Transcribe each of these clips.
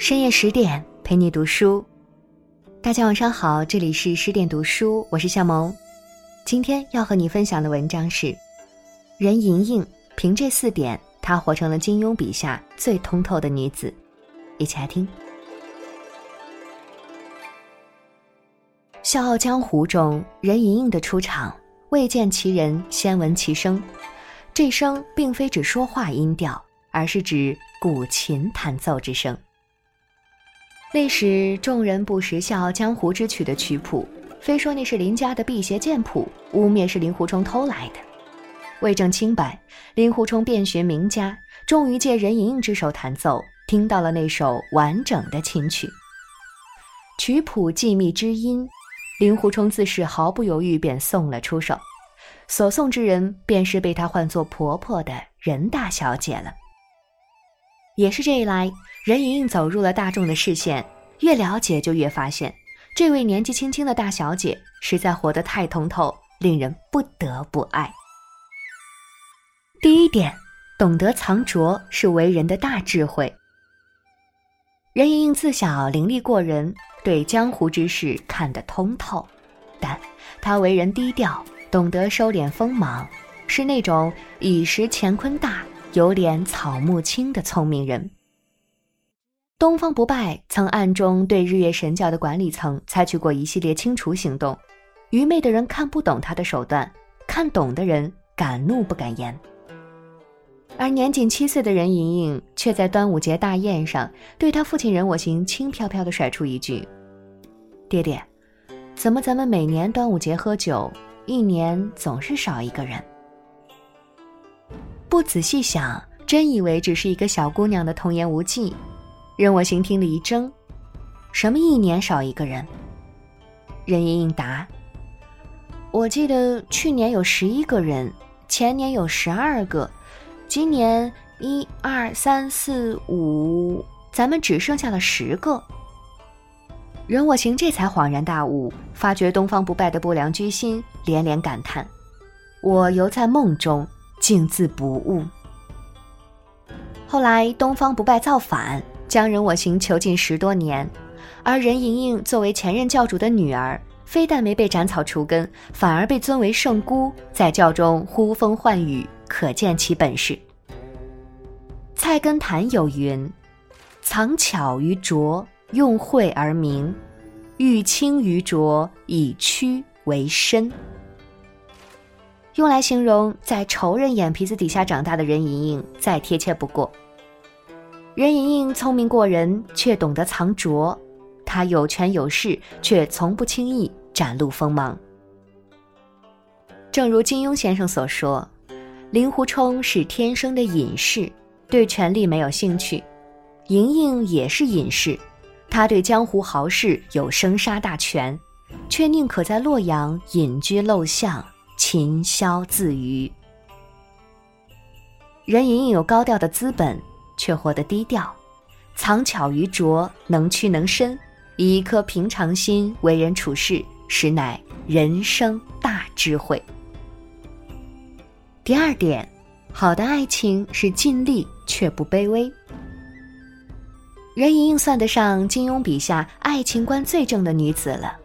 深夜十点陪你读书，大家晚上好，这里是十点读书，我是夏萌。今天要和你分享的文章是：任盈盈凭这四点，她活成了金庸笔下最通透的女子。一起来听。《笑傲江湖》中，任盈盈的出场，未见其人，先闻其声。这声并非指说话音调，而是指古琴弹奏之声。那时众人不识《笑傲江湖》之曲的曲谱，非说那是林家的辟邪剑谱，污蔑是令狐冲偷来的。为证清白，令狐冲遍寻名家，终于借任盈盈之手弹奏，听到了那首完整的琴曲。曲谱寂密之音，令狐冲自是毫不犹豫便送了出手，所送之人便是被他唤作婆婆的任大小姐了。也是这一来，任盈盈走入了大众的视线。越了解，就越发现，这位年纪轻轻的大小姐实在活得太通透，令人不得不爱。第一点，懂得藏拙是为人的大智慧。任盈盈自小伶俐过人，对江湖之事看得通透，但她为人低调，懂得收敛锋芒，是那种以识乾坤大。有点草木青的聪明人，东方不败曾暗中对日月神教的管理层采取过一系列清除行动。愚昧的人看不懂他的手段，看懂的人敢怒不敢言。而年仅七岁的任盈盈，却在端午节大宴上对他父亲任我行轻飘飘地甩出一句：“爹爹，怎么咱们每年端午节喝酒，一年总是少一个人？”不仔细想，真以为只是一个小姑娘的童言无忌。任我行听了一怔：“什么一年少一个人？”任盈盈答：“我记得去年有十一个人，前年有十二个，今年一二三四五，咱们只剩下了十个。”任我行这才恍然大悟，发觉东方不败的不良居心，连连感叹：“我犹在梦中。”竟自不悟。后来东方不败造反，将任我行囚禁十多年，而任盈盈作为前任教主的女儿，非但没被斩草除根，反而被尊为圣姑，在教中呼风唤雨，可见其本事。菜根谭有云：“藏巧于拙，用晦而明；欲清于浊，以曲为深。”用来形容在仇人眼皮子底下长大的任盈盈，再贴切不过。任盈盈聪明过人，却懂得藏拙；她有权有势，却从不轻易展露锋芒。正如金庸先生所说：“令狐冲是天生的隐士，对权力没有兴趣；盈盈也是隐士，她对江湖豪士有生杀大权，却宁可在洛阳隐居陋巷。”琴箫自娱，任盈盈有高调的资本，却活得低调，藏巧于拙，能屈能伸，以一颗平常心为人处事，实乃人生大智慧。第二点，好的爱情是尽力却不卑微。任盈盈算得上金庸笔下爱情观最正的女子了，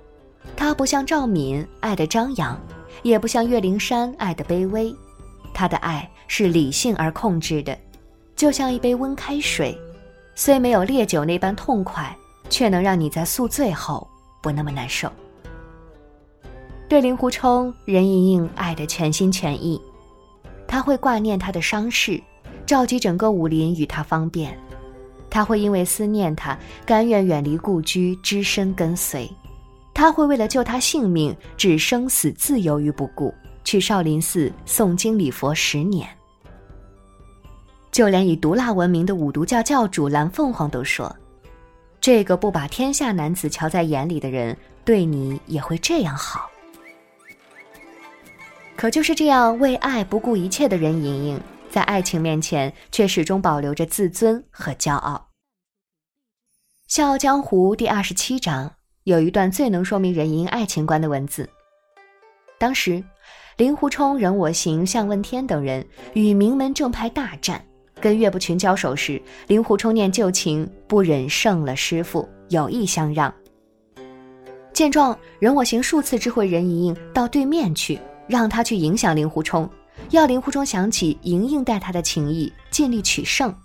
她不像赵敏爱的张扬。也不像岳灵珊爱的卑微，他的爱是理性而控制的，就像一杯温开水，虽没有烈酒那般痛快，却能让你在宿醉后不那么难受。对令狐冲，任盈盈爱得全心全意，他会挂念他的伤势，召集整个武林与他方便，他会因为思念他，甘愿远离故居，只身跟随。他会为了救他性命，置生死自由于不顾，去少林寺诵经礼佛十年。就连以毒辣闻名的五毒教教主蓝凤凰都说：“这个不把天下男子瞧在眼里的人，对你也会这样好。”可就是这样为爱不顾一切的任盈盈，在爱情面前却始终保留着自尊和骄傲。《笑傲江湖》第二十七章。有一段最能说明任盈盈爱情观的文字。当时，令狐冲、任我行、向问天等人与名门正派大战，跟岳不群交手时，令狐冲念旧情，不忍胜了师傅，有意相让。见状，任我行数次知会任盈盈到对面去，让他去影响令狐冲，要令狐冲想起盈盈待他的情谊，尽力取胜。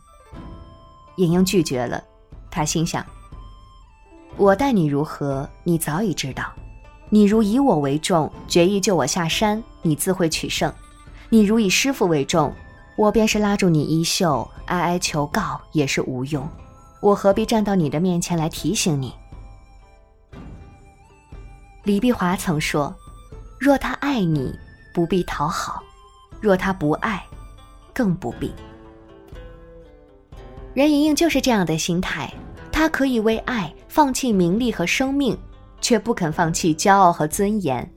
盈盈拒绝了，他心想：我待你如何，你早已知道。你如以我为重，决意救我下山，你自会取胜；你如以师傅为重，我便是拉住你衣袖，哀哀求告也是无用。我何必站到你的面前来提醒你？李碧华曾说：“若他爱你，不必讨好；若他不爱，更不必。”任盈盈就是这样的心态，她可以为爱放弃名利和生命。却不肯放弃骄傲和尊严，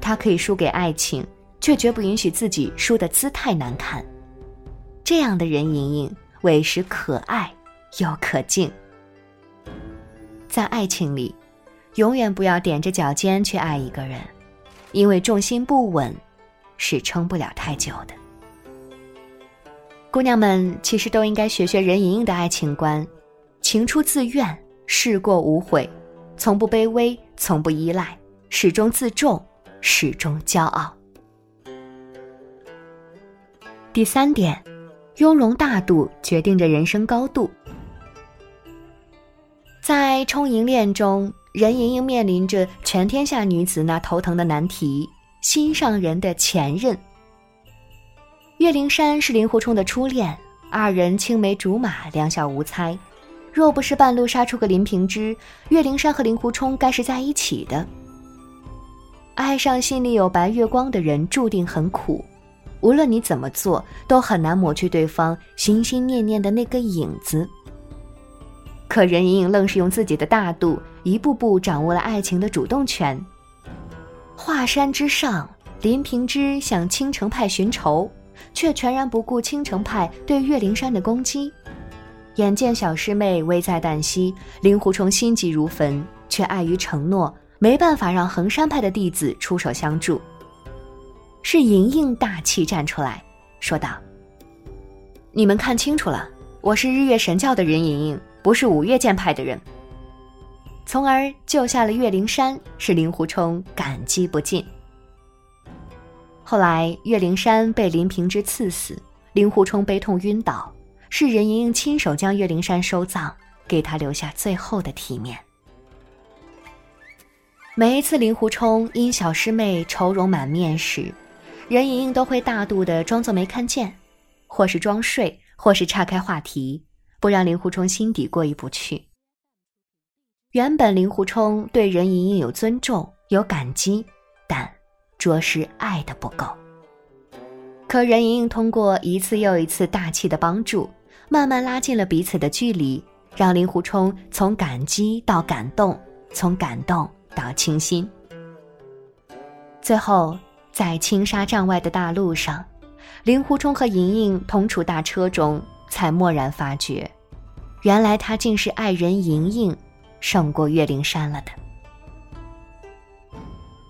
他可以输给爱情，却绝不允许自己输的姿态难看。这样的人，莹莹委实可爱又可敬。在爱情里，永远不要踮着脚尖去爱一个人，因为重心不稳，是撑不了太久的。姑娘们其实都应该学学任盈盈的爱情观：情出自愿，事过无悔。从不卑微，从不依赖，始终自重，始终骄傲。第三点，雍容大度决定着人生高度。在充盈恋中，任盈盈面临着全天下女子那头疼的难题——心上人的前任。岳灵珊是令狐冲的初恋，二人青梅竹马，两小无猜。若不是半路杀出个林平之，岳灵珊和令狐冲该是在一起的。爱上心里有白月光的人，注定很苦。无论你怎么做，都很难抹去对方心心念念的那个影子。可任盈盈愣是用自己的大度，一步步掌握了爱情的主动权。华山之上，林平之向青城派寻仇，却全然不顾青城派对岳灵珊的攻击。眼见小师妹危在旦夕，令狐冲心急如焚，却碍于承诺，没办法让衡山派的弟子出手相助。是莹莹大气站出来，说道：“你们看清楚了，我是日月神教的人，莹莹不是五岳剑派的人。”从而救下了岳灵珊，使令狐冲感激不尽。后来岳灵珊被林平之刺死，令狐冲悲痛晕倒。是任盈盈亲手将岳灵珊收葬，给他留下最后的体面。每一次令狐冲因小师妹愁容满面时，任盈盈都会大度的装作没看见，或是装睡，或是岔开话题，不让令狐冲心底过意不去。原本令狐冲对任盈盈有尊重、有感激，但着实爱的不够。可任盈盈通过一次又一次大气的帮助。慢慢拉近了彼此的距离，让令狐冲从感激到感动，从感动到倾心。最后，在青纱帐外的大路上，令狐冲和莹莹同处大车中，才蓦然发觉，原来他竟是爱人莹莹胜过岳灵珊了的。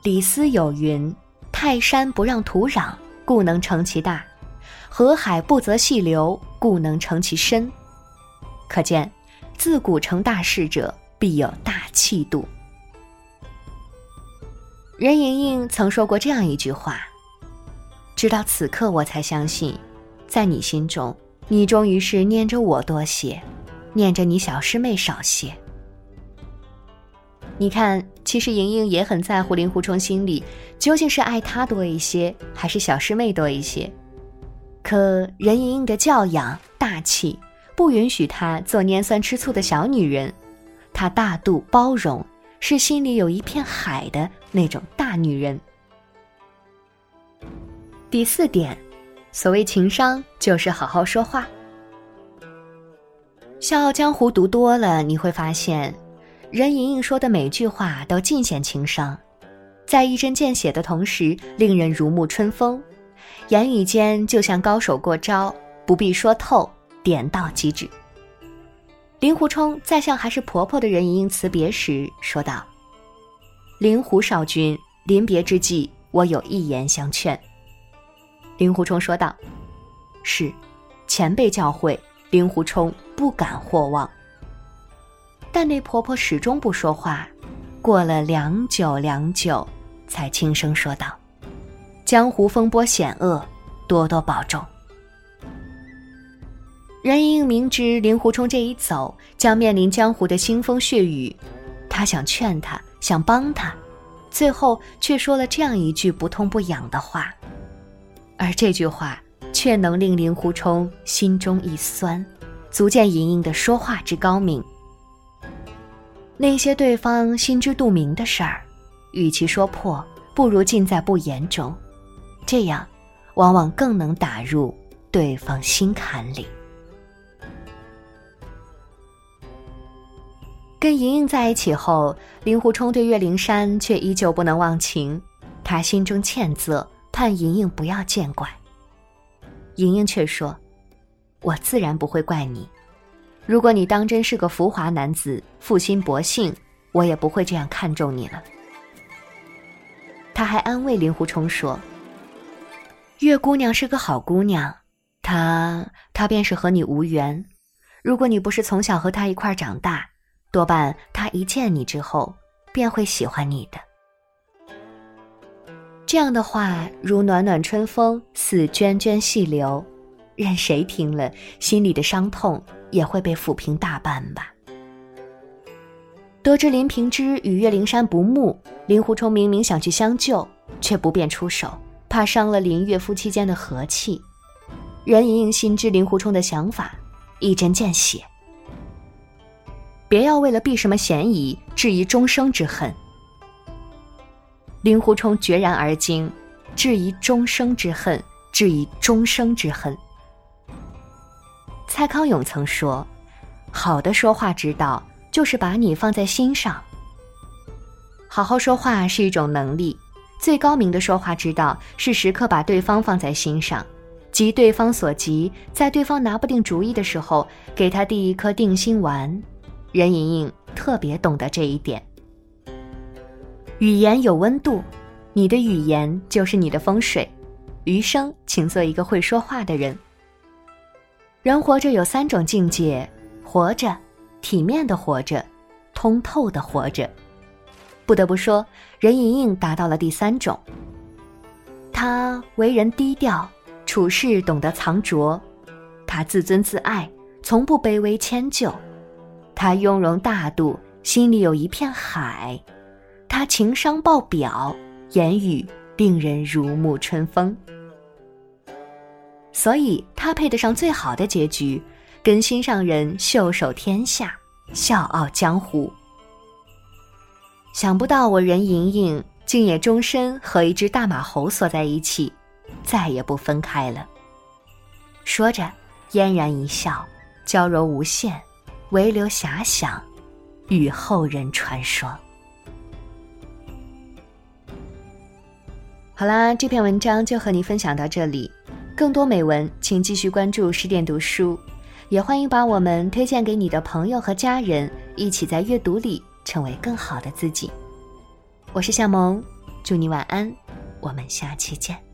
李斯有云：“泰山不让土壤，故能成其大。”河海不择细流，故能成其深。可见，自古成大事者必有大气度。任盈盈曾说过这样一句话：“直到此刻，我才相信，在你心中，你终于是念着我多些，念着你小师妹少些。”你看，其实莹莹也很在乎令狐冲心里究竟是爱他多一些，还是小师妹多一些。可任盈盈的教养大气，不允许她做拈酸吃醋的小女人。她大度包容，是心里有一片海的那种大女人。第四点，所谓情商，就是好好说话。《笑傲江湖》读多了，你会发现，任盈盈说的每句话都尽显情商，在一针见血的同时，令人如沐春风。言语间就像高手过招，不必说透，点到即止。令狐冲在向还是婆婆的人盈盈辞别时说道：“令狐少君，临别之际，我有一言相劝。”令狐冲说道：“是，前辈教诲，令狐冲不敢或忘。但那婆婆始终不说话，过了良久良久，才轻声说道：“江湖风波险恶，多多保重。”任盈盈明知令狐冲这一走将面临江湖的腥风血雨，她想劝他，想帮他，最后却说了这样一句不痛不痒的话，而这句话却能令令狐冲心中一酸，足见盈盈的说话之高明。那些对方心知肚明的事儿，与其说破，不如尽在不言中，这样，往往更能打入对方心坎里。跟莹莹在一起后，令狐冲对岳灵珊却依旧不能忘情，他心中歉责，盼莹莹不要见怪。莹莹却说：“我自然不会怪你。”如果你当真是个浮华男子，负心薄幸，我也不会这样看重你了。他还安慰令狐冲说：“月姑娘是个好姑娘，她她便是和你无缘。如果你不是从小和她一块长大，多半她一见你之后便会喜欢你的。”这样的话如暖暖春风，似涓涓细流，任谁听了，心里的伤痛。也会被抚平大半吧。得知林平之与岳灵珊不睦，令狐冲明明想去相救，却不便出手，怕伤了林月夫妻间的和气。任盈盈心知令狐冲的想法，一针见血。别要为了避什么嫌疑，质疑终生之恨。令狐冲决然而惊，质疑终生之恨，质疑终生之恨。蔡康永曾说：“好的说话之道，就是把你放在心上。好好说话是一种能力，最高明的说话之道是时刻把对方放在心上，急对方所急，在对方拿不定主意的时候，给他递一颗定心丸。任盈盈特别懂得这一点。语言有温度，你的语言就是你的风水。余生，请做一个会说话的人。”人活着有三种境界：活着、体面的活着、通透的活着。不得不说，任盈盈达到了第三种。她为人低调，处事懂得藏拙；她自尊自爱，从不卑微迁就；她雍容大度，心里有一片海；她情商爆表，言语令人如沐春风。所以他配得上最好的结局，跟心上人袖手天下，笑傲江湖。想不到我任盈盈竟也终身和一只大马猴锁在一起，再也不分开了。说着，嫣然一笑，娇柔无限，唯留遐想，与后人传说。好啦，这篇文章就和你分享到这里。更多美文，请继续关注十点读书，也欢迎把我们推荐给你的朋友和家人，一起在阅读里成为更好的自己。我是夏萌，祝你晚安，我们下期见。